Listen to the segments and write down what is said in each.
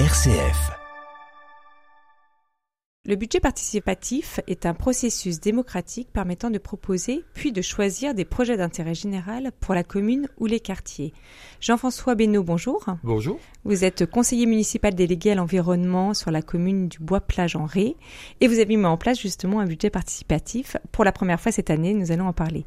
RCF. Le budget participatif est un processus démocratique permettant de proposer puis de choisir des projets d'intérêt général pour la commune ou les quartiers. Jean-François Benoît, bonjour. Bonjour. Vous êtes conseiller municipal délégué à l'environnement sur la commune du Bois-Plage en Ré et vous avez mis en place justement un budget participatif. Pour la première fois cette année, nous allons en parler.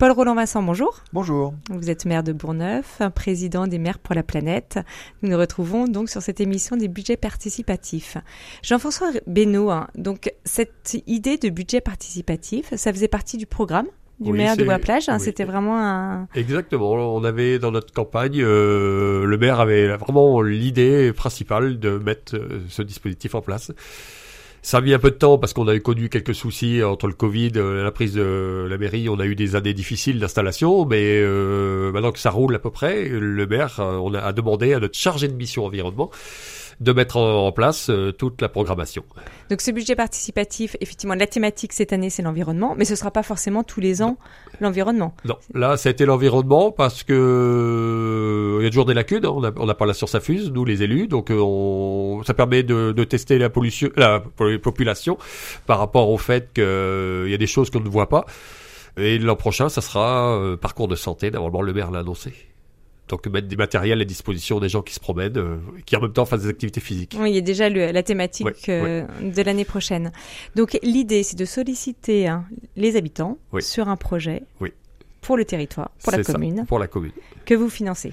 Paul Roland Vincent, bonjour. Bonjour. Vous êtes maire de Bourneuf, président des maires pour la planète. Nous nous retrouvons donc sur cette émission des budgets participatifs. Jean-François Benoît, hein, donc cette idée de budget participatif, ça faisait partie du programme du Oui, maire de Bois-Plage. hein, oui. C'était vraiment un. Exactement. On avait dans notre campagne, euh, le maire avait vraiment l'idée principale de mettre euh, ce dispositif en place. Ça a mis un peu de temps parce qu'on avait connu quelques soucis entre le Covid, euh, la prise de la mairie. On a eu des années difficiles d'installation, mais euh, maintenant que ça roule à peu près, le maire euh, a demandé à notre chargé de mission environnement de mettre en, place euh, toute la programmation. Donc ce budget participatif, effectivement, la thématique cette année, c'est l'environnement, mais ce sera pas forcément tous les ans l'environnement. Non, là, été l'environnement parce que euh, il y a toujours des lacunes. hein. On n'a pas la science infuse, nous les élus, donc euh, on, ça permet de, de tester la pollution, la po- population par rapport au fait qu'il y a des choses qu'on ne voit pas. Et l'an prochain, ça sera euh, parcours de santé. Normalement, le maire l'a annoncé. Donc mettre des matériels à disposition des gens qui se promènent, euh, qui en même temps fassent des activités physiques. Oui, il y a déjà le- la thématique Ouais, euh, de l'année prochaine. Donc l'idée, c'est de solliciter hein, les habitants Oui. sur un projet Oui. pour le territoire, pour la ça, commune, pour la commune. que vous financez.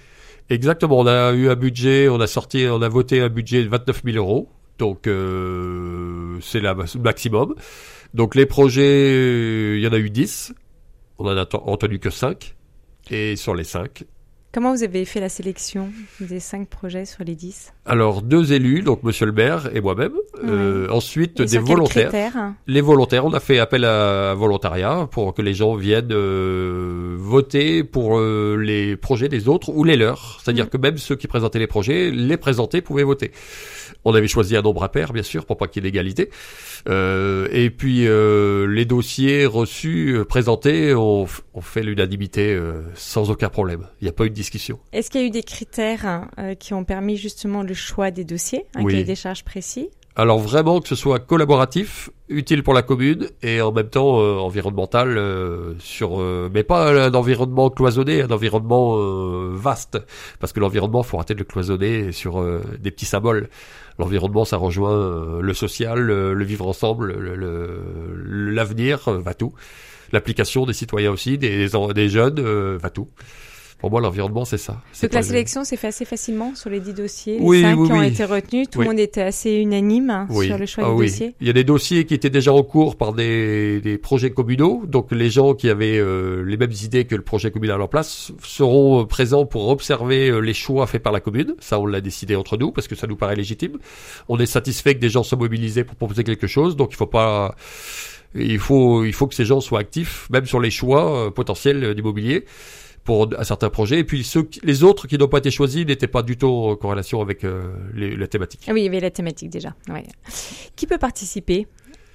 Exactement, on a eu un budget, on a sorti, on a voté un budget de 29 000 euros, donc euh, c'est le maximum. Donc les projets, euh, il y en a eu 10, on en a retenu que 5, et sur les 5, Comment vous avez fait la sélection des cinq projets sur les 10 alors deux élus, donc Monsieur le maire et moi-même, Euh, ensuite Et des volontaires. Les volontaires, on a fait appel à volontariat pour que les gens viennent euh, voter pour euh, les projets des autres ou les leurs. C'est-à-dire Mm. que même ceux qui présentaient les projets, les présenter pouvaient voter. On avait choisi un nombre impair, bien sûr, pour pas qu'il y ait d'égalité. Euh, et puis euh, les dossiers reçus, euh, présentés, on, on fait l'unanimité euh, sans aucun problème. Il n'y a pas eu de discussion. Est-ce qu'il y a eu des critères hein, qui ont permis justement le choix des dossiers, un Oui. cahier des charges précis? Alors vraiment que ce soit collaboratif, utile pour la commune et en même temps euh, environnemental euh, sur euh, mais pas un environnement cloisonné, un environnement euh, vaste parce que l'environnement faut arrêter de le cloisonner sur euh, des petits symboles. L'environnement ça rejoint euh, le social, le, le vivre ensemble, le- le- l'avenir euh, va tout. L'application des citoyens aussi, des, des jeunes euh, va tout. Pour moi l'environnement c'est ça. Donc la sélection s'est fait assez facilement sur les 10 dossiers, Oui, les 5 oui, qui ont été retenus, tout le monde était assez unanime hein, sur le choix Ah du oui. dossier. Il y a des dossiers qui étaient déjà en cours par des, des projets communaux, donc les gens qui avaient euh, les mêmes idées que le projet communal en place seront euh, présents pour observer euh, les choix faits par la commune. Ça, on l'a décidé entre nous parce que ça nous paraît légitime. On est satisfait que des gens soient mobilisés pour proposer quelque chose, donc il faut pas. Il faut, il faut que ces gens soient actifs, même sur les choix potentiels d'immobilier pour un certain projet. Et puis ceux, qui- les autres qui n'ont pas été choisis n'étaient pas du tout en corrélation avec euh, les, la thématique. Oui, il y avait la thématique déjà. ouais. Qui peut participer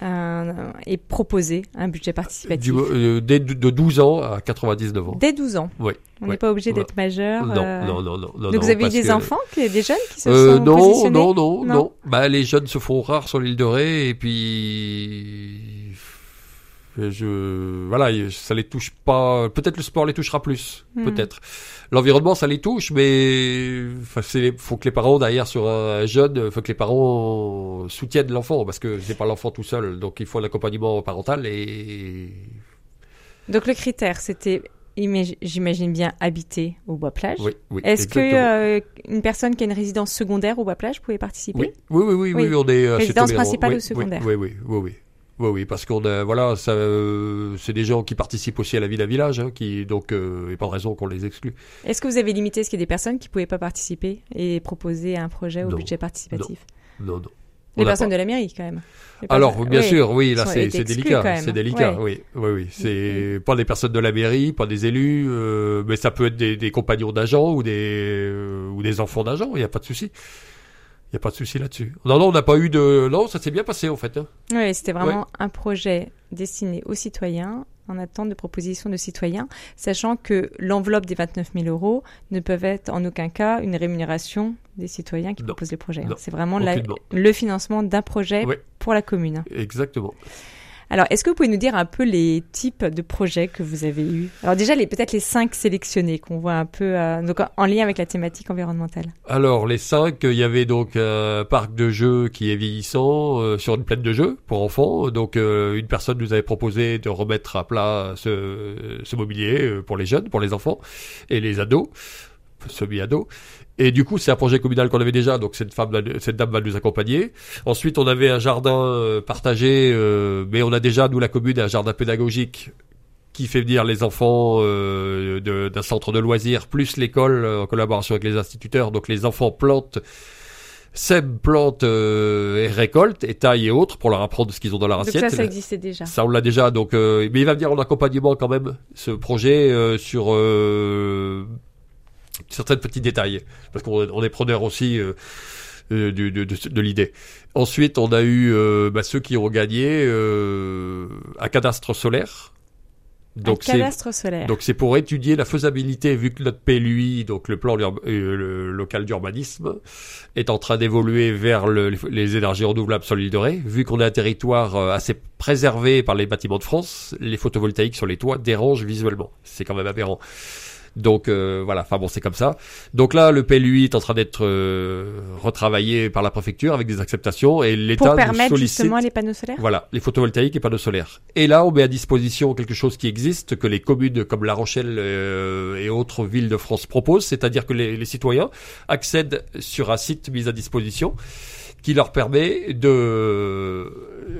euh, et proposer un budget participatif? Du, euh, dès de de 12 ans à 99 ans. Dès 12 ans? Oui. On ouais. n'est pas obligé d'être majeur. Non, euh, non, non, non, non. Donc non, vous avez des que- enfants, des jeunes qui se sont non, positionnés? non, non, Non? non. Bah, les jeunes se font rares sur l'île de Ré et puis je voilà, ça les touche pas. Peut-être le sport les touchera plus, Hmm. peut-être. L'environnement, ça les touche, mais c'est faut que les parents derrière sur un jeune, faut que les parents soutiennent l'enfant parce que c'est pas l'enfant tout seul, donc il faut un accompagnement parental et Donc le critère, c'était, imag- j'imagine bien, habiter au Bois-Plage. oui, oui. Est-ce que euh, une personne qui a une résidence secondaire au Bois-Plage pouvait participer? Oui, oui, oui, oui, Oui. oui, on est assez Résidence principale ou secondaire? Oui, oui, oui, oui. Oui, oui, parce qu'on a, voilà, ça, euh, c'est des gens qui participent aussi à la vie d'un village, hein, qui, donc, euh, il n'y a pas de raison qu'on les exclue. Est-ce que vous avez limité Est-ce qu'il y a des personnes qui ne pouvaient pas participer et proposer un projet au Non. budget participatif? Non, non. Les personnes pas- de la mairie, quand même. Alors, bien oui. sûr, oui, là, c'est, délicat, c'est délicat, Ouais. oui, oui, oui. C'est pas des personnes de la mairie, pas des élus, euh, mais ça peut être des, des compagnons d'agents ou des, euh, ou des enfants d'agents, il n'y a pas de souci. Il n'y a pas de souci là-dessus. Non, non, on n'a pas eu de, non, ça s'est bien passé, en fait, hein. Oui, c'était vraiment un projet destiné aux citoyens en attente de propositions de citoyens, sachant que l'enveloppe des 29 000 euros ne peuvent être en aucun cas une rémunération des citoyens qui proposent les projets. C'est vraiment le financement d'un projet pour la commune. Exactement. Alors, est-ce que vous pouvez nous dire un peu les types de projets que vous avez eus? Alors déjà, les, peut-être les cinq sélectionnés qu'on voit un peu euh, donc en lien avec la thématique environnementale. Alors, les cinq, il y avait donc un parc de jeux qui est vieillissant euh, sur une plaine de jeux pour enfants. Donc, euh, une personne nous avait proposé de remettre à plat ce, ce mobilier pour les jeunes, pour les enfants et les ados semi-ado. Et du coup, c'est un projet communal qu'on avait déjà, donc cette, femme, cette dame va nous accompagner. Ensuite, on avait un jardin euh, partagé, euh, mais on a déjà, nous, la commune, un jardin pédagogique qui fait venir les enfants euh, d'un centre de loisirs, plus l'école en collaboration avec les instituteurs. Donc les enfants plantent, sèment, plantent et récoltent, et taillent et autres pour leur apprendre ce qu'ils ont dans leur assiette. Donc ça, ça existait déjà. Ça, on l'a déjà. Donc, mais il va venir en accompagnement quand même, ce projet, sur certains petits détails, parce qu'on est preneur aussi euh, euh, de, de, de, l'idée. Ensuite, on a eu euh, bah, ceux qui ont gagné un cadastre solaire. Donc un cadastre solaire. Donc c'est pour étudier la faisabilité, vu que notre PLUI, donc le plan local d'urbanisme, est en train d'évoluer vers les énergies renouvelables Ré. Vu qu'on est un territoire assez préservé par les bâtiments de France, les photovoltaïques sur les toits dérangent visuellement. C'est quand même aberrant. Donc euh, voilà, enfin bon, c'est comme ça. Donc là, le PLUI est en train d'être euh, retravaillé par la préfecture avec des acceptations et l'État pour permettre justement les panneaux solaires? Voilà, les photovoltaïques et panneaux solaires. Et là, on met à disposition quelque chose qui existe que les communes comme La Rochelle euh, et autres villes de France proposent, c'est-à-dire que les, les citoyens accèdent sur un site mis à disposition qui leur permet de,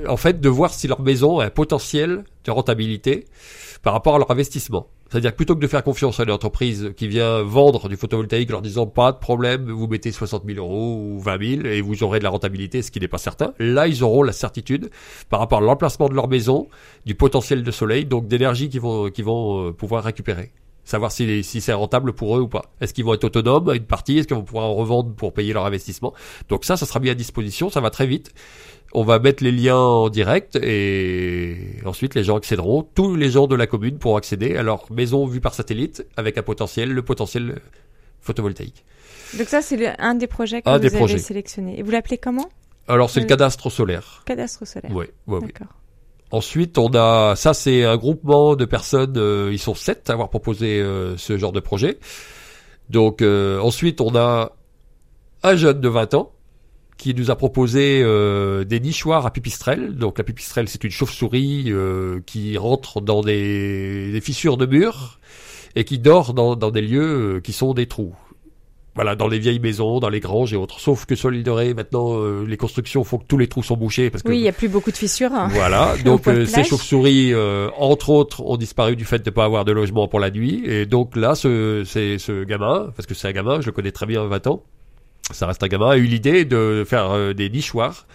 en fait, de voir si leur maison a un potentiel de rentabilité par rapport à leur investissement. C'est-à-dire plutôt que de faire confiance à une entreprise qui vient vendre du photovoltaïque leur disant pas de problème, vous mettez 60 000 euros ou 20 000 et vous aurez de la rentabilité, ce qui n'est pas certain. Là, ils auront la certitude par rapport à l'emplacement de leur maison, du potentiel de soleil, donc d'énergie qu'ils vont, qu'ils vont euh, pouvoir récupérer. Savoir si, si c'est rentable pour eux ou pas. Est-ce qu'ils vont être autonomes à une partie? Est-ce qu'ils vont pouvoir en revendre pour payer leur investissement? Donc ça, ça sera mis à disposition, ça va très vite. On va mettre les liens en direct et ensuite les gens accéderont. Tous les gens de la commune pourront accéder à leur maison vue par satellite avec un potentiel, le potentiel photovoltaïque. Donc ça, c'est un des projets que vous avez sélectionné. Et vous l'appelez comment? Alors c'est le cadastre solaire. Cadastre solaire. Oui, oui, oui. Ensuite, on a, ça c'est un groupement de personnes, euh, ils sont sept à avoir proposé euh, ce genre de projet. Donc euh, ensuite, on a un jeune de 20 ans qui nous a proposé des nichoirs à pipistrelle. Donc la pipistrelle, c'est une chauve-souris qui rentre dans des, fissures de murs et qui dort dans, des lieux qui sont des trous. Voilà, dans les vieilles maisons, dans les granges et autres. Sauf que sur l'île de Ré, maintenant, les constructions font que tous les trous sont bouchés parce que oui, il y a plus beaucoup de fissures. Hein. Voilà, donc ces chauves-souris, entre autres, ont disparu du fait de ne pas avoir de logement pour la nuit. Et donc là, ce, c'est ce gamin, parce que c'est un gamin, je le connais très bien, 20 ans ça reste un gamin, a eu l'idée de faire euh, des nichoirs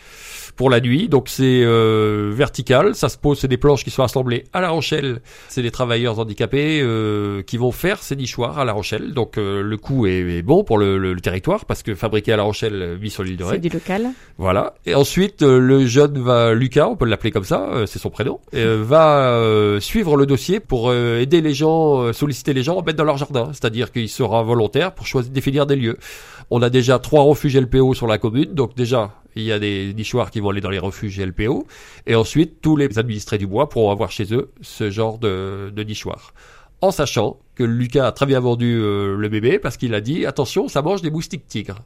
pour la nuit. Donc c'est euh, vertical, ça se pose, c'est des planches qui sont assemblées à La Rochelle. C'est des travailleurs handicapés euh, qui vont faire ces nichoirs à La Rochelle. Donc euh, le coût est, bon pour le, le, territoire parce que fabriqué à La Rochelle, mis sur l'île de Ré. C'est du local. Voilà. Et ensuite le jeune va, Lucas, on peut l'appeler comme ça, c'est son prénom, va suivre le dossier pour aider les gens, solliciter les gens à mettre dans leur jardin. C'est-à-dire qu'il sera volontaire pour choisir, définir des lieux. On a déjà trois refuges LPO sur la commune, donc déjà il y a des nichoirs qui vont aller dans les refuges LPO. Et ensuite, tous les administrés du bois pourront avoir chez eux ce genre de, de nichoir. En sachant que Lucas a très bien vendu euh, le bébé parce qu'il a dit attention, ça mange des moustiques tigres.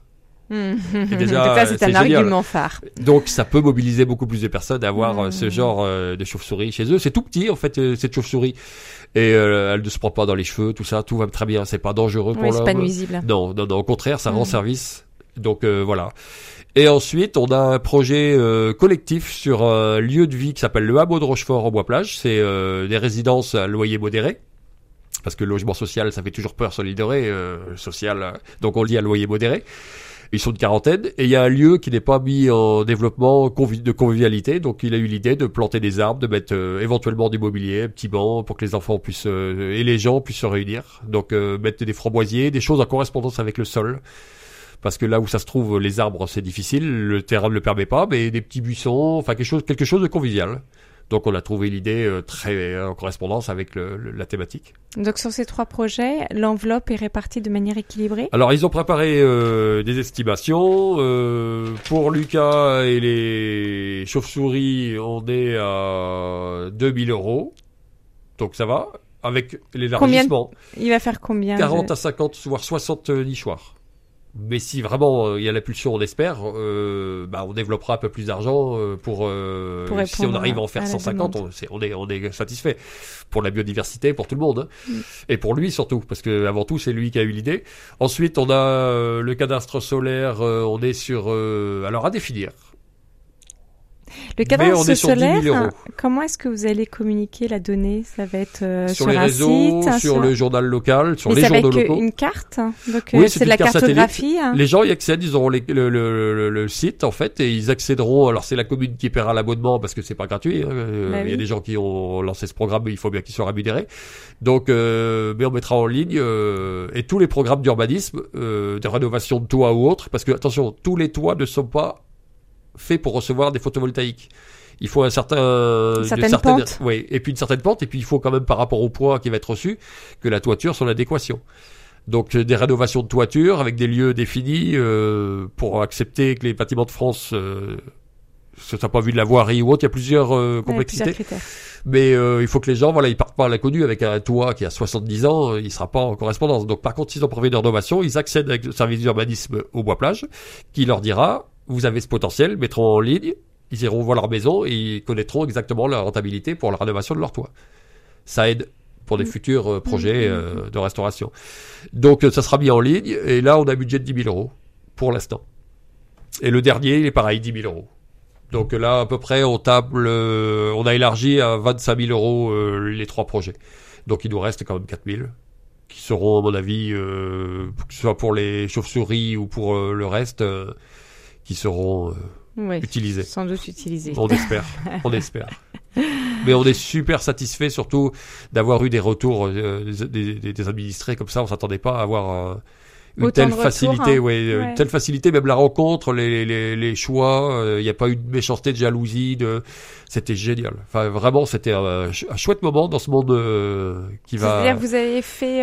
Mmh. Déjà, c'est un argument phare. Donc ça peut mobiliser beaucoup plus de personnes d'avoir avoir euh, ce mmh. genre euh, de chauve-souris chez eux. C'est tout petit en fait cette chauve-souris et elle ne se prend pas dans les cheveux, tout ça, tout va très bien. C'est pas dangereux pour l'homme. C'est pas nuisible. Non, non, non, au contraire, ça rend mmh. service. Donc voilà. Et ensuite, on a un projet euh, collectif sur un lieu de vie qui s'appelle le hameau de Rochefort en Bois-Plage. C'est euh, des résidences à loyer modéré. Parce que le logement social, ça fait toujours peur l'île euh, social. Donc on le dit à loyer modéré. Ils sont une quarantaine. Et il y a un lieu qui n'est pas mis en développement de convivialité. Donc il a eu l'idée de planter des arbres, de mettre éventuellement du mobilier, un petit banc pour que les enfants puissent et les gens puissent se réunir. Donc mettre des framboisiers, des choses en correspondance avec le sol parce que là où ça se trouve, les arbres, c'est difficile, le terrain ne le permet pas, mais des petits buissons, enfin quelque chose, quelque chose de convivial. Donc on a trouvé l'idée euh, très en correspondance avec le, la thématique. Donc sur ces trois projets, l'enveloppe est répartie de manière équilibrée? Alors ils ont préparé euh, des estimations. Euh, pour Lucas et les chauves-souris, on est à 2000 euros. Donc ça va. Avec l'élargissement. Il va faire combien 40 à 50, voire 60 nichoirs. Mais si vraiment euh, il y a la pulsion, on espère, euh, bah, on développera un peu plus d'argent euh, pour, euh, si on arrive à en faire 150, on, est, on, est, on est satisfait pour la biodiversité, pour tout le monde, hein. mm. et pour lui surtout, parce que avant tout c'est lui qui a eu l'idée. Ensuite, on a le cadastre solaire, on est sur, alors à définir. Le cadastre solaire, comment est-ce que vous allez communiquer la donnée? Ça va être euh, sur, les réseaux, site, sur, le journal local, sur les journaux locaux. une carte. Donc euh, c'est de la cartographie. Hein. Les gens y accèdent, ils auront le, le, le, site en fait et ils accéderont. Alors c'est la commune qui paiera l'abonnement parce que c'est pas gratuit. Hein. Euh, bah il y a des gens qui ont lancé ce programme, mais il faut bien qu'ils soient rémunérés. Donc, mais on mettra en ligne et tous les programmes d'urbanisme, de rénovation de toits ou autres, parce que attention, tous les toits ne sont pas fait pour recevoir des photovoltaïques. Il faut un certain, une certaine, pente. Oui, et puis une certaine pente, et puis il faut quand même par rapport au poids qui va être reçu que la toiture soit en adéquation. Donc euh, des rénovations de toiture avec des lieux définis euh, pour accepter que les bâtiments de France euh, ce soit pas vu de la voirie ou autre, il y a plusieurs euh, complexités. Mais il faut que les gens, voilà, ils partent pas à l'inconnu avec un toit qui a 70 ans, il sera pas en correspondance. Donc par contre, s'ils ont prévu une rénovation, ils accèdent avec le service d'urbanisme au bois plage, qui leur dira vous avez ce potentiel, mettront en ligne, ils iront voir leur maison et ils connaîtront exactement la rentabilité pour la rénovation de leur toit. Ça aide pour des mm. futurs euh, projets mm, mm, euh, de restauration. Donc euh, ça sera mis en ligne et là on a un budget de 10 000 euros pour l'instant. Et le dernier il est pareil, 10 000 euros. Donc là à peu près on table, on a élargi à 25 000 euros les trois projets. Donc il nous reste quand même 4 000 qui seront à mon avis, que ce soit pour les chauves-souris ou pour le reste qui seront euh, utilisés. Sans doute utilisés. On espère, on espère. Mais on est super satisfait surtout d'avoir eu des retours euh, des, des, administrés comme ça. On s'attendait pas à avoir euh, une telle facilité, hein. ouais, une telle facilité, même la rencontre, les, les, les choix. Il n'y a pas eu de méchanceté, de jalousie. De... C'était génial. Enfin, vraiment, c'était un, un, chouette moment dans ce monde qui va. C'est-à-dire, vous avez fait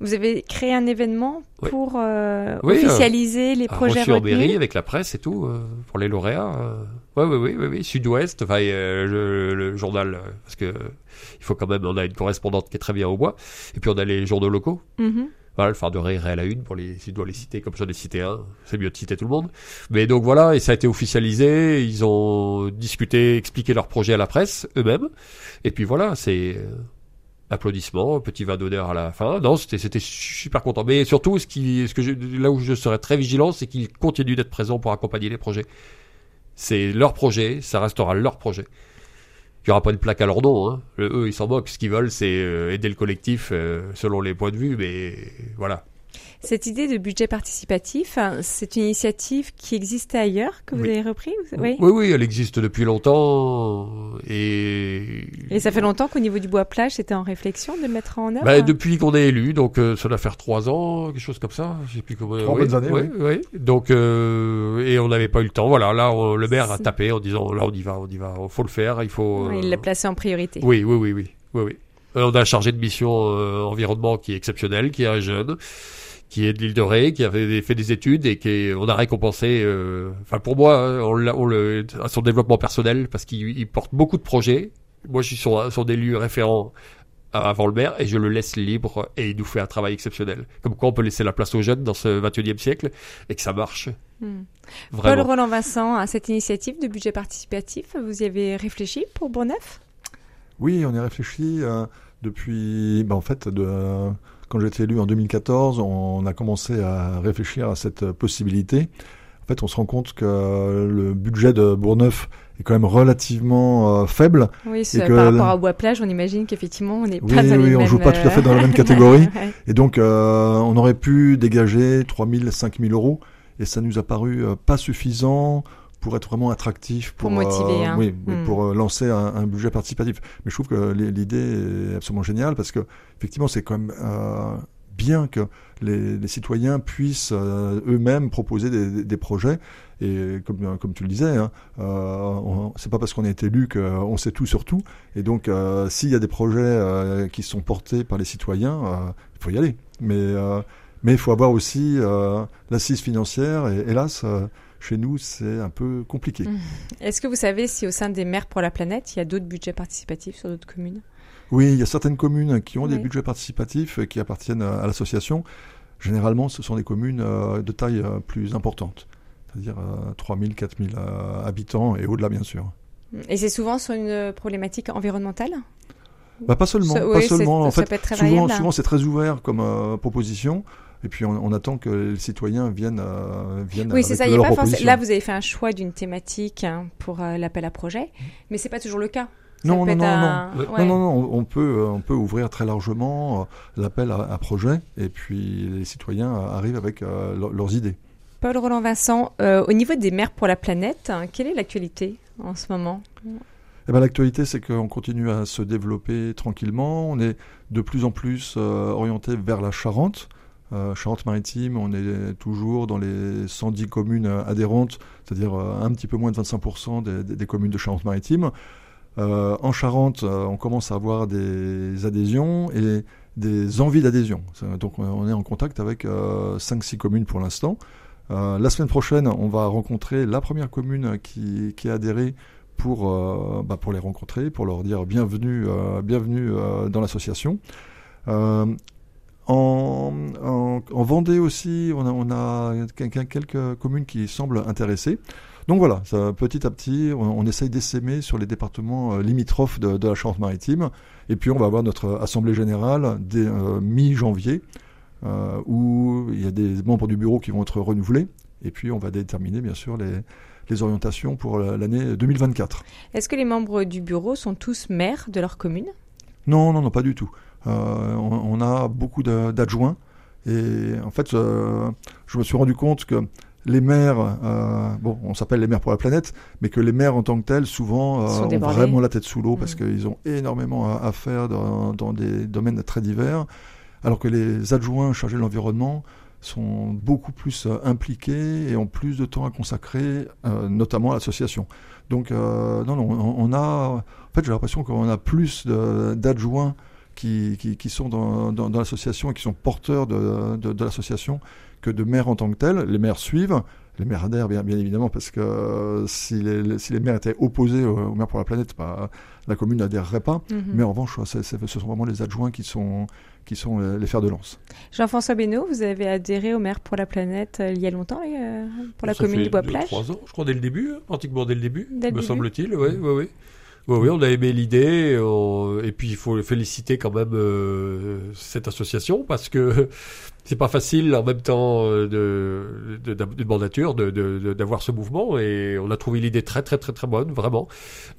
vous avez créé un événement pour euh, officialiser les projets retenus. en mairie avec la presse et tout euh, pour les lauréats. Euh. Oui, oui, oui, oui. Sud-Ouest, enfin le, le, journal parce que il faut quand même, on a une correspondante qui est très bien au bois. Et puis on a les journaux locaux. Mm-hmm. Voilà, le phare de Ré à la une pour les, si je dois les citer comme j'en ai cité un, c'est mieux de citer tout le monde. Mais donc voilà, et ça a été officialisé. Ils ont discuté, expliqué leur projet à la presse eux-mêmes. Et puis voilà, c'est applaudissements, petit vin d'honneur à la fin. Non, c'était super content. Mais surtout, ce qui, ce que là où je serais très vigilant, c'est qu'ils continuent d'être présents pour accompagner les projets. C'est leur projet, ça restera leur projet. Il n'y aura pas une plaque à leur nom. Hein. eux, ils s'en moquent. Ce qu'ils veulent, c'est euh, aider le collectif euh, selon les points de vue. Mais voilà. Cette idée de budget participatif, hein, c'est une initiative qui existait ailleurs, que vous avez repris oui. oui, oui, elle existe depuis longtemps. Et, et ça fait longtemps qu'au niveau du bois plage, c'était en réflexion de le mettre en œuvre? Bah, Depuis qu'on est élu, donc euh, ça doit faire trois ans, quelque chose comme ça. Je sais plus comment. Trois bonnes années, oui. oui. Donc, euh, et on n'avait pas eu le temps. Voilà, là, le maire a tapé en disant là, on y va, on y va, il faut le faire, il faut. il l'a placé en priorité. Oui, oui, oui, oui. oui, oui. Euh, on a un chargé de mission environnement qui est exceptionnel, qui est un jeune qui est de l'île de Ré, qui avait fait des études et qui on a récompensé. Euh, enfin pour moi, hein, on, on le à son développement personnel parce qu'il porte beaucoup de projets. Moi, je suis sur, sur des lieux référents avant le maire et je le laisse libre et il nous fait un travail exceptionnel. Comme quoi on peut laisser la place aux jeunes dans ce 21e siècle et que ça marche. Hmm. Paul Roland Vincent, à cette initiative de budget participatif, vous y avez réfléchi pour Bourneuf Oui, on y a réfléchi euh, depuis, bah, en fait, de, quand j'ai été élu en 2014, on a commencé à réfléchir à cette possibilité. En fait, on se rend compte que le budget de Bourneuf est quand même relativement euh, faible. Oui, et par rapport à Bois-Plage, on imagine qu'effectivement, on n'est pas dans oui, on joue pas tout à fait dans la même catégorie. Et donc, euh, on aurait pu dégager 3 000, 5 000 euros, et ça nous a paru euh, pas suffisant pour être vraiment attractif, pour, motiver, hein. oui, hmm. pour euh, lancer un, un, budget participatif. Mais je trouve que l'idée est absolument géniale parce que effectivement c'est quand même euh, bien que les, citoyens puissent euh, eux-mêmes proposer des, projets. Et comme, comme tu le disais, hein, euh, c'est pas parce qu'on est élu qu'on sait tout sur tout. Et donc, euh, s'il y a des projets euh, qui sont portés par les citoyens, il faut y aller. Mais mais il faut avoir aussi l'assise financière. Et hélas, chez nous, c'est un peu compliqué. Mmh. Est-ce que vous savez si au sein des maires pour la planète, il y a d'autres budgets participatifs sur d'autres communes? Oui, il y a certaines communes qui ont des budgets participatifs qui appartiennent à, l'association. Généralement, ce sont des communes euh, de taille euh, plus importante, c'est-à-dire 3000, 4000 habitants et au-delà, bien sûr. Et c'est souvent sur une problématique environnementale? Bah, pas seulement, pas seulement. En fait, souvent, souvent c'est très ouvert comme euh, proposition. Et puis on, attend que les citoyens viennent, viennent oui, c'est ça. Y a pas Là, vous avez fait un choix d'une thématique hein, pour l'appel à projet, mais c'est pas toujours le cas. Non non non, non. non, non, on peut, on peut ouvrir très largement euh, l'appel à, projet et puis les citoyens arrivent avec euh, leurs idées. Paul Roland Vincent, euh, au niveau des maires pour la planète, hein, quelle est l'actualité en ce moment? Eh ben, L'actualité, c'est qu'on continue à se développer tranquillement. On est de plus en plus orienté vers la Charente. Charente-Maritime, on est toujours dans les 110 communes adhérentes, c'est-à-dire un petit peu moins de 25% des, communes de Charente-Maritime. Euh, en Charente, euh, on commence à avoir des adhésions et des envies d'adhésion. Donc on est en contact avec 5-6 euh, communes pour l'instant. la semaine prochaine, on va rencontrer la première commune qui, a adhéré pour, bah, pour les rencontrer, pour leur dire bienvenue, bienvenue dans l'association. En, en, en, Vendée aussi, on a, on a quelques communes qui semblent intéressées. Donc voilà, ça, petit à petit, on, essaye d'essaimer sur les départements euh, limitrophes de, la Charente-Maritime. Et puis on va avoir notre assemblée générale dès euh, mi-janvier, euh, où il y a des membres du bureau qui vont être renouvelés. Et puis on va déterminer bien sûr les, les orientations pour l'année 2024. Est-ce que les membres du bureau sont tous maires de leur commune? Non, non, non, pas du tout. On, a beaucoup d'adjoints. Et en fait, je me suis rendu compte que les maires, euh, bon, on s'appelle les maires pour la planète, mais que les maires en tant que tels, souvent, euh, ont vraiment la tête sous l'eau parce mm. qu'ils ont énormément à, faire dans, des domaines très divers, alors que les adjoints chargés de l'environnement sont beaucoup plus euh, impliqués et ont plus de temps à consacrer, notamment à l'association. Donc, non, non, on, a, en fait, j'ai l'impression qu'on a plus d'adjoints qui, qui, sont dans, dans, l'association et qui sont porteurs de, de, de l'association que de maires en tant que tels. Les maires suivent, les maires adhèrent bien, bien évidemment parce que euh, si, les, si les maires étaient opposés aux, maires pour la planète, bah, la commune n'adhérerait pas. Mhm. Mais en revanche, ce sont vraiment les adjoints qui sont, qui sont les, fers de lance. Jean-François Benoît, vous avez adhéré aux maires pour la planète euh, il y a longtemps euh, pour la commune de Bois-Plage Trois ans, je crois, dès le début, hein, pratiquement dès le début, me semble-t-il. Oui, oui, oui. Oui, oui, on a aimé l'idée, et puis il faut féliciter quand même euh, cette association parce que c'est pas facile en même temps euh, de, de, de, mandature d'avoir ce mouvement et on a trouvé l'idée très très très très bonne, vraiment.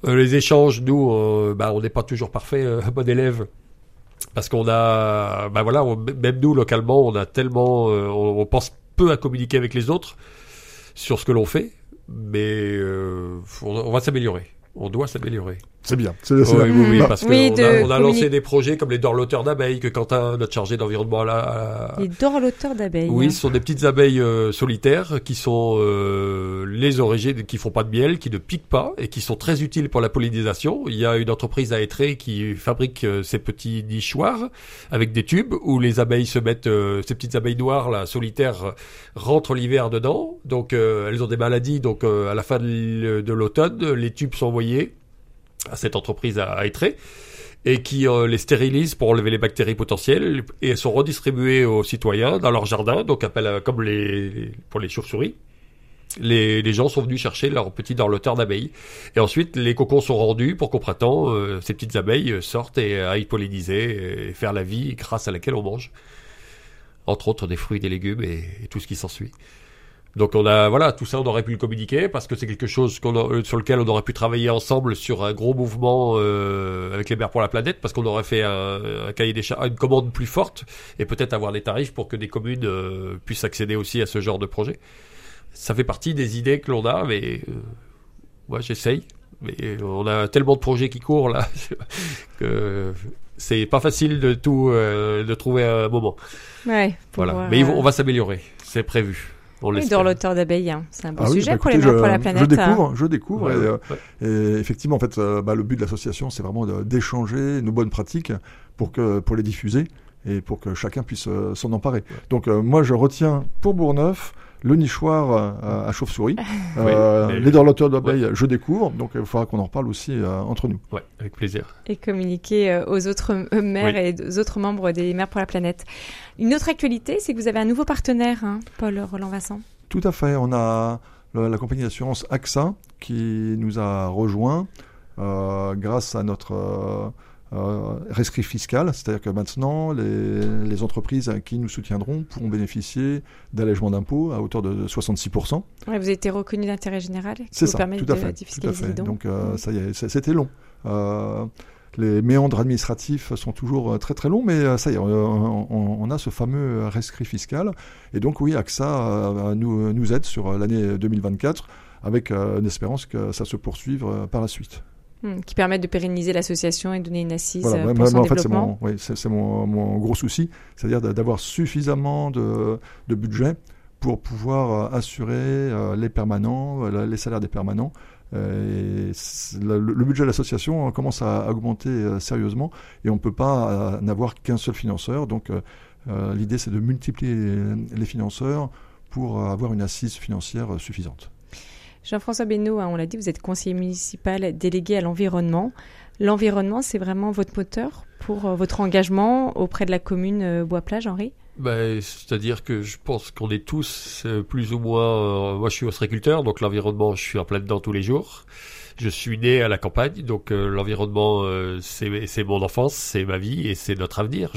Euh, les échanges, nous, bah, on n'est pas toujours parfait, bon élève. Parce qu'on a, bah voilà, même nous localement, on a tellement, on, pense peu à communiquer avec les autres sur ce que l'on fait, mais on va s'améliorer on doit s'améliorer. C'est bien. oui, oui, parce qu'on a, lancé des projets comme les dorloteurs d'abeilles que Quentin, notre chargé d'environnement, là. Les dorloteurs d'abeilles. Oui, ce sont des petites abeilles euh, solitaires qui sont euh, les origines, qui font pas de miel, qui ne piquent pas et qui sont très utiles pour la pollinisation. Il y a une entreprise à Étré qui fabrique euh, ces petits nichoirs avec des tubes où les abeilles se mettent, ces petites abeilles noires là, solitaires, rentrent l'hiver dedans. Donc elles ont des maladies. Donc à la fin de l'automne, les tubes sont envoyés à cette entreprise à, Étré et qui euh, les stérilise pour enlever les bactéries potentielles et sont redistribuées aux citoyens dans leur jardin, donc appelle, comme les, pour les chauves-souris. Les, les, gens sont venus chercher leurs petits dorloteurs d'abeilles. Et ensuite, les cocons sont rendus pour qu'au printemps, euh, ces petites abeilles sortent et aillent polliniser et faire la vie grâce à laquelle on mange. Entre autres, des fruits, des légumes et tout ce qui s'ensuit. Donc on a voilà tout ça on aurait pu le communiquer parce que c'est quelque chose euh, sur lequel on aurait pu travailler ensemble sur un gros mouvement euh, avec les maires pour la planète parce qu'on aurait fait un, cahier des charges, une commande plus forte et peut-être avoir des tarifs pour que des communes euh, puissent accéder aussi à ce genre de projet. Ça fait partie des idées que l'on a, mais moi j'essaye. Mais on a tellement de projets qui courent là que c'est pas facile de tout de trouver un moment. Ouais. Voilà. Mais on va s'améliorer, c'est prévu. On oui, dans l'auteur d'abeilles, hein. c'est un beau Ah oui, sujet bah pour écoutez, les mères pour la je, planète. je découvre, je découvre. Ouais, et, euh, ouais. Et effectivement, en fait, euh, bah, le but de l'association, c'est vraiment d'échanger nos bonnes pratiques pour, que, pour les diffuser et pour que chacun puisse euh, s'en emparer. Donc, euh, moi, je retiens pour Bourgneuf le nichoir euh, à chauve-souris. Euh, mais- les dorloteurs d'abeilles, je découvre. Donc, il faudra qu'on en reparle aussi euh, entre nous. Ouais, avec plaisir. et communiquer euh, aux autres euh, mères Oui. et aux autres membres des Mères pour la planète. Une autre actualité, c'est que vous avez un nouveau partenaire, hein, Paul Roland Vincent. Tout à fait. On a la, la compagnie d'assurance AXA qui nous a rejoints euh, grâce à notre euh, rescrit fiscal. C'est-à-dire que maintenant, les, les entreprises qui nous soutiendront pourront bénéficier d'allègements d'impôts à hauteur de 66%. Ouais, vous avez été reconnu d'intérêt général, qui vous ça, permet tout de à fait. Tout à fait. Donc, euh, Mm. ça y est, c'était long. Euh, les méandres administratifs sont toujours très très longs, mais ça y est, on, a ce fameux rescrit fiscal. Et donc oui, AXA nous, nous aide sur l'année 2024 avec une espérance que ça se poursuive par la suite. Hmm, qui permettent de pérenniser l'association et de donner une assise Voilà, euh, moi- pour moi, son en fait, c'est mon, oui, c'est- c'est mon, mon gros souci, c'est-à-dire d'a- d'avoir suffisamment de, de budget pour pouvoir euh, assurer euh, les permanents, les salaires des permanents. Et le, le budget de l'association commence à, augmenter sérieusement et on ne peut pas n'avoir qu'un seul financeur. Donc l'idée c'est de multiplier les, financeurs pour avoir une assise financière suffisante. Jean-François Benoît, on l'a dit, vous êtes conseiller municipal délégué à l'environnement. L'environnement, c'est vraiment votre moteur pour euh, votre engagement auprès de la commune euh, Bois-Plage, Henri? Ben, C'est-à-dire que je pense qu'on est tous euh, plus ou moins... moi, je suis ostréiculteur, donc l'environnement, je suis en plein dedans tous les jours. Je suis né à la campagne, donc l'environnement, c'est mon enfance, c'est ma vie et c'est notre avenir.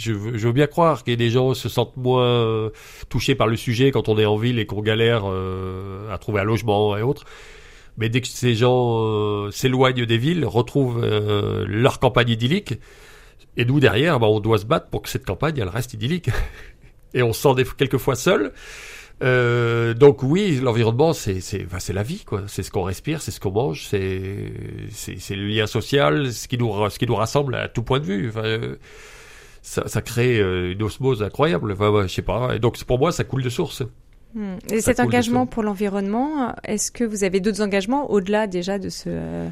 Je, veux, je veux bien croire que des gens se sentent moins euh, touchés par le sujet quand on est en ville et qu'on galère euh, à trouver un logement et autres. Mais dès que ces gens euh, s'éloignent des villes, retrouvent euh, leur campagne idyllique, et nous derrière, bah, on doit se battre pour que cette campagne elle reste idyllique. Et on se sent des, quelquefois seul. Euh, donc oui, l'environnement, c'est c'est la vie, quoi. C'est ce qu'on respire, c'est ce qu'on mange, c'est c'est le lien social, ce qui nous ce qui nous rassemble à tout point de vue. Enfin, euh, ça, ça crée euh, une osmose incroyable. Enfin, ouais, je sais pas. Et donc pour moi, ça coule de source. Hmm. Et Ça cet engagement pour l'environnement, est-ce que vous avez d'autres engagements au-delà déjà de ce Euh,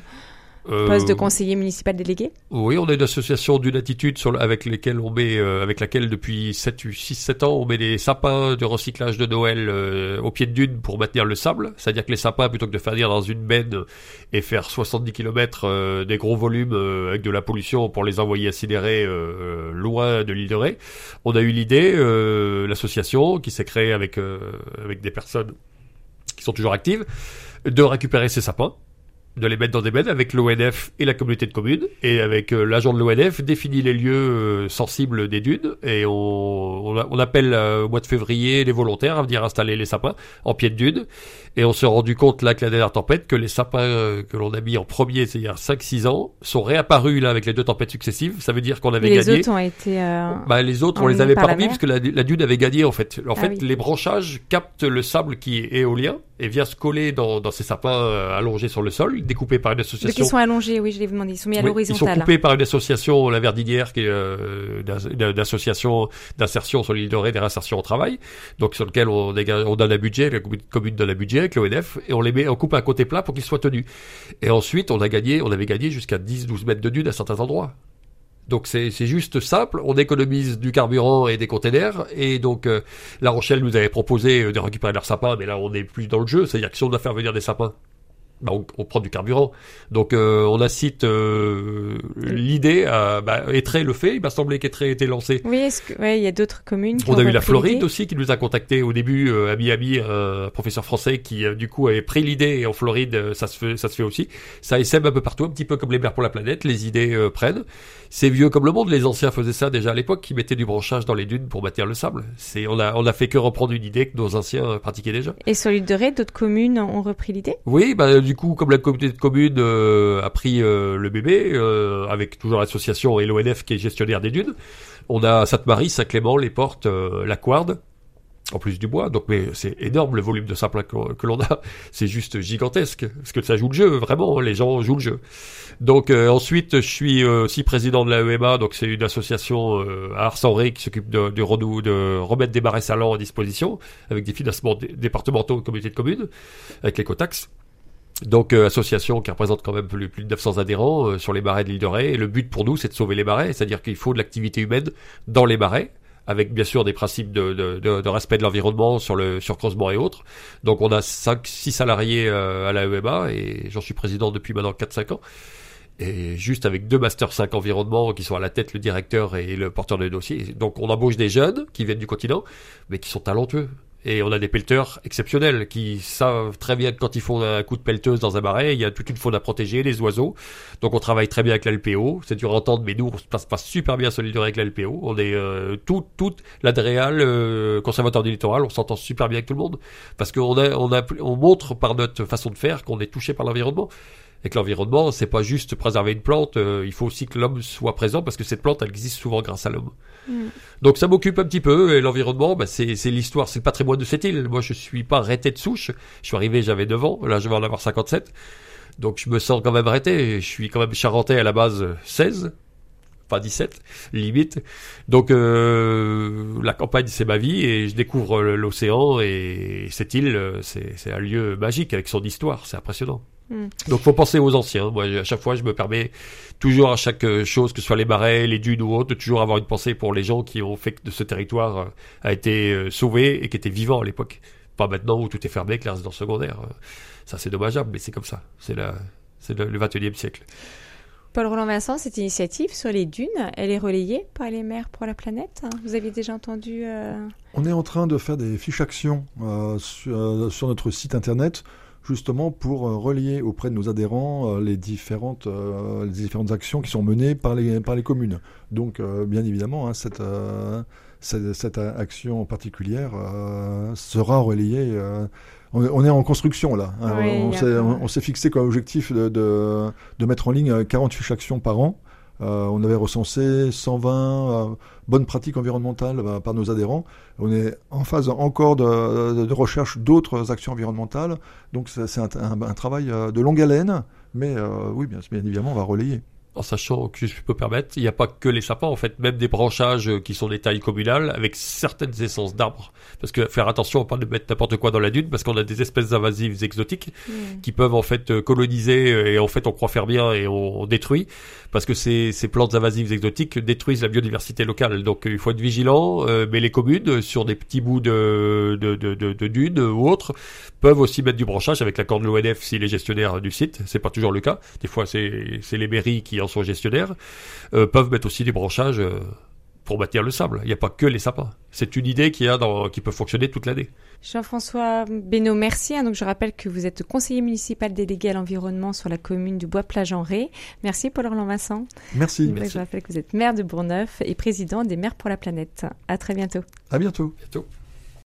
poste de conseiller municipal délégué Oui, on est une association d'une attitude sur, le- avec lesquelles on met, euh, avec laquelle depuis 7, 6, 7 ans, on met des sapins de recyclage de Noël euh, au pied de dune pour maintenir le sable. C'est-à-dire que les sapins, plutôt que de faire dire dans une benne et faire 70 km des gros volumes euh, avec de la pollution pour les envoyer incinérer euh, loin de l'île de Ré, on a eu l'idée, euh, l'association qui s'est créée avec, euh, avec des personnes qui sont toujours actives, de récupérer ces sapins de les mettre dans des bennes avec l'ONF et la communauté de communes et avec euh, l'agent de l'ONF définit les lieux euh, sensibles des dunes et on, on, a- on appelle euh, au mois de février les volontaires à venir installer les sapins en pied de dune et on s'est rendu compte là avec la dernière tempête que les sapins euh, que l'on a mis en premier c'est-à-dire 5-6 ans sont réapparus là avec les deux tempêtes successives ça veut dire qu'on avait les gagné autres ont été. euh, bah, les autres, on les avait par pas la remis mer parce que la, la dune avait gagné en fait. En Ah fait, oui. les branchages captent le sable qui est éolien et vient se coller dans, dans ces sapins euh, allongés sur le sol, découpés par une Donc association. ils sont allongés, oui, je l'ai demandé. Ils sont mis à Oui, ils sont l'horizontale. coupés par une association, la Verdinière, qui est euh, d'as- d'association d'insertion sur l'île de Ré, des réinsertions au travail, donc sur lequel on, dégage- on donne un budget, la commune- commune donne un budget avec l'ONF, et on les met, on coupe un côté plat pour qu'ils soient tenus. Et ensuite, on a gagné, on avait gagné jusqu'à 10-12 mètres de dune à certains endroits. Donc c'est juste simple, on économise du carburant et des containers, et donc euh, La Rochelle nous avait proposé euh, de récupérer leurs sapins, mais là on n'est plus dans le jeu, c'est-à-dire que si on doit faire venir des sapins, bah, on, on prend du carburant. Donc euh, on incite euh, l'idée à bah, Étré le fait, il m'a semblé qu'Étré était lancé. Oui, est-ce que ouais, il y a d'autres communes. Qui On ont a eu la Floride aussi qui nous a contacté au début euh, à Miami, un professeur français qui euh, du coup avait pris l'idée et en Floride euh, ça se fait, ça se fait aussi. Ça essaime un peu partout, un petit peu comme les mers pour la planète, les idées prennent. C'est vieux comme le monde, les anciens faisaient ça déjà à l'époque, qui mettaient du branchage dans les dunes pour maintenir le sable. C'est on a on a fait que reprendre une idée que nos anciens euh, pratiquaient déjà. Et sur l'île de Ré, d'autres communes ont repris l'idée? Oui, bah, du coup, comme la communauté de communes euh, a pris euh, le bébé, euh, avec toujours l'association et l'ONF qui est gestionnaire des dunes, on a Sainte-Marie, Saint-Clément, Les Portes, euh, la Couarde, en plus du bois. Donc, mais c'est énorme le volume de sapin que, l'on a. C'est juste gigantesque. Parce que ça joue le jeu, vraiment. Les gens jouent le jeu. Donc, euh, ensuite, je suis euh, aussi président de la EMA. Donc, c'est une association euh, à Arsenré qui s'occupe de, de, de, remettre des marais salants à disposition avec des financements départementaux, communautés de communes, avec l'écotaxe. Donc association qui représente quand même plus, de 900 adhérents sur les marais de l'île de Ré. Et le but pour nous, c'est de sauver les marais, c'est-à-dire qu'il faut de l'activité humaine dans les marais avec bien sûr des principes de, respect de l'environnement sur le surcreusement et autres. Donc on a 5 6 salariés euh, à la EMA et j'en suis président depuis maintenant 4 5 ans. Et juste avec deux Master 5 environnement qui sont à la tête, le directeur et le porteur de dossier. Donc on embauche des jeunes qui viennent du continent, mais qui sont talentueux. Et on a des pelleteurs exceptionnels qui savent très bien que quand ils font un coup de pelleteuse dans un marais, il y a toute une faune à protéger, les oiseaux. Donc on travaille très bien avec la LPO. C'est dur à entendre, mais nous, on se passe pas super bien solidaire avec la LPO. On est euh, tout, toute l'Adréal, euh, conservateur du littoral, on s'entend super bien avec tout le monde. Parce qu'on a, on a, on montre par notre façon de faire qu'on est touché par l'environnement et que l'environnement, c'est pas juste préserver une plante, euh, il faut aussi que l'homme soit présent parce que cette plante, elle existe souvent grâce à l'homme. Mm. Donc ça m'occupe un petit peu et l'environnement, bah, c'est l'histoire, c'est le patrimoine de cette île. Moi, je suis pas arrêté de souche. Je suis arrivé, j'avais 9 ans, là je vais en avoir 57. Donc je me sens quand même arrêté. Je suis quand même charentais à la base 16 pas 17, limite. Donc euh, la campagne, c'est ma vie et je découvre l'océan et cette île, c'est un lieu magique avec son histoire, c'est impressionnant. Hmm. Donc faut penser aux anciens. Moi, à chaque fois, je me permets toujours à chaque euh, chose, que ce soit les marais, les dunes ou autres, de toujours avoir une pensée pour les gens qui ont fait que ce territoire euh, a été euh, sauvé et qui étaient vivants à l'époque. Pas maintenant où tout est fermé, que les résidences secondaires. Ça, c'est dommageable, mais c'est comme ça. C'est la, c'est le, 21e siècle. Paul Roland Vincent, cette initiative sur les dunes, elle est relayée par les maires pour la planète? Vous aviez déjà entendu On est en train de faire des fiches actions sur, sur, notre site internet justement pour euh, relier auprès de nos adhérents euh, les différentes, euh, les différentes actions qui sont menées par les, par les communes. Donc, bien évidemment, hein, cette, cette, action particulière sera relayée. On, est en construction là. Hein. on s'est fixé comme objectif de, de, de, mettre en ligne 40 fiches actions par an. Euh, on avait recensé 120 euh, bonnes pratiques environnementales euh, par nos adhérents. On est en phase encore de, recherche d'autres actions environnementales. Donc c'est un, travail de longue haleine, mais oui, bien, bien évidemment, on va relayer en sachant que je peux permettre, il n'y a pas que les sapins, en fait, même des branchages qui sont des tailles communales avec certaines essences d'arbres. Parce que faire attention à pas de mettre n'importe quoi dans la dune, parce qu'on a des espèces invasives exotiques mm. qui peuvent en fait coloniser et en fait on croit faire bien et on, détruit parce que ces, ces plantes invasives exotiques détruisent la biodiversité locale. Donc il faut être vigilant, euh, mais les communes sur des petits bouts de, de, de, de, dunes ou autres peuvent aussi mettre du branchage avec l'accord de l'ONF s'il est gestionnaire du site. C'est pas toujours le cas. Des fois c'est les mairies qui en sont gestionnaires, euh, peuvent mettre aussi des branchages euh, pour bâtir le sable. Il n'y a pas que les sapins. C'est une idée qui, a dans, qui peut fonctionner toute l'année. Jean-François Benoît, merci. Donc, je rappelle que vous êtes conseiller municipal délégué à l'environnement sur la commune du Bois-Plage en Ré. Merci Paul-Roland Vincent. Merci. Je rappelle que vous êtes maire de Bourgneuf et président des Maires pour la planète. À très bientôt. À bientôt. bientôt.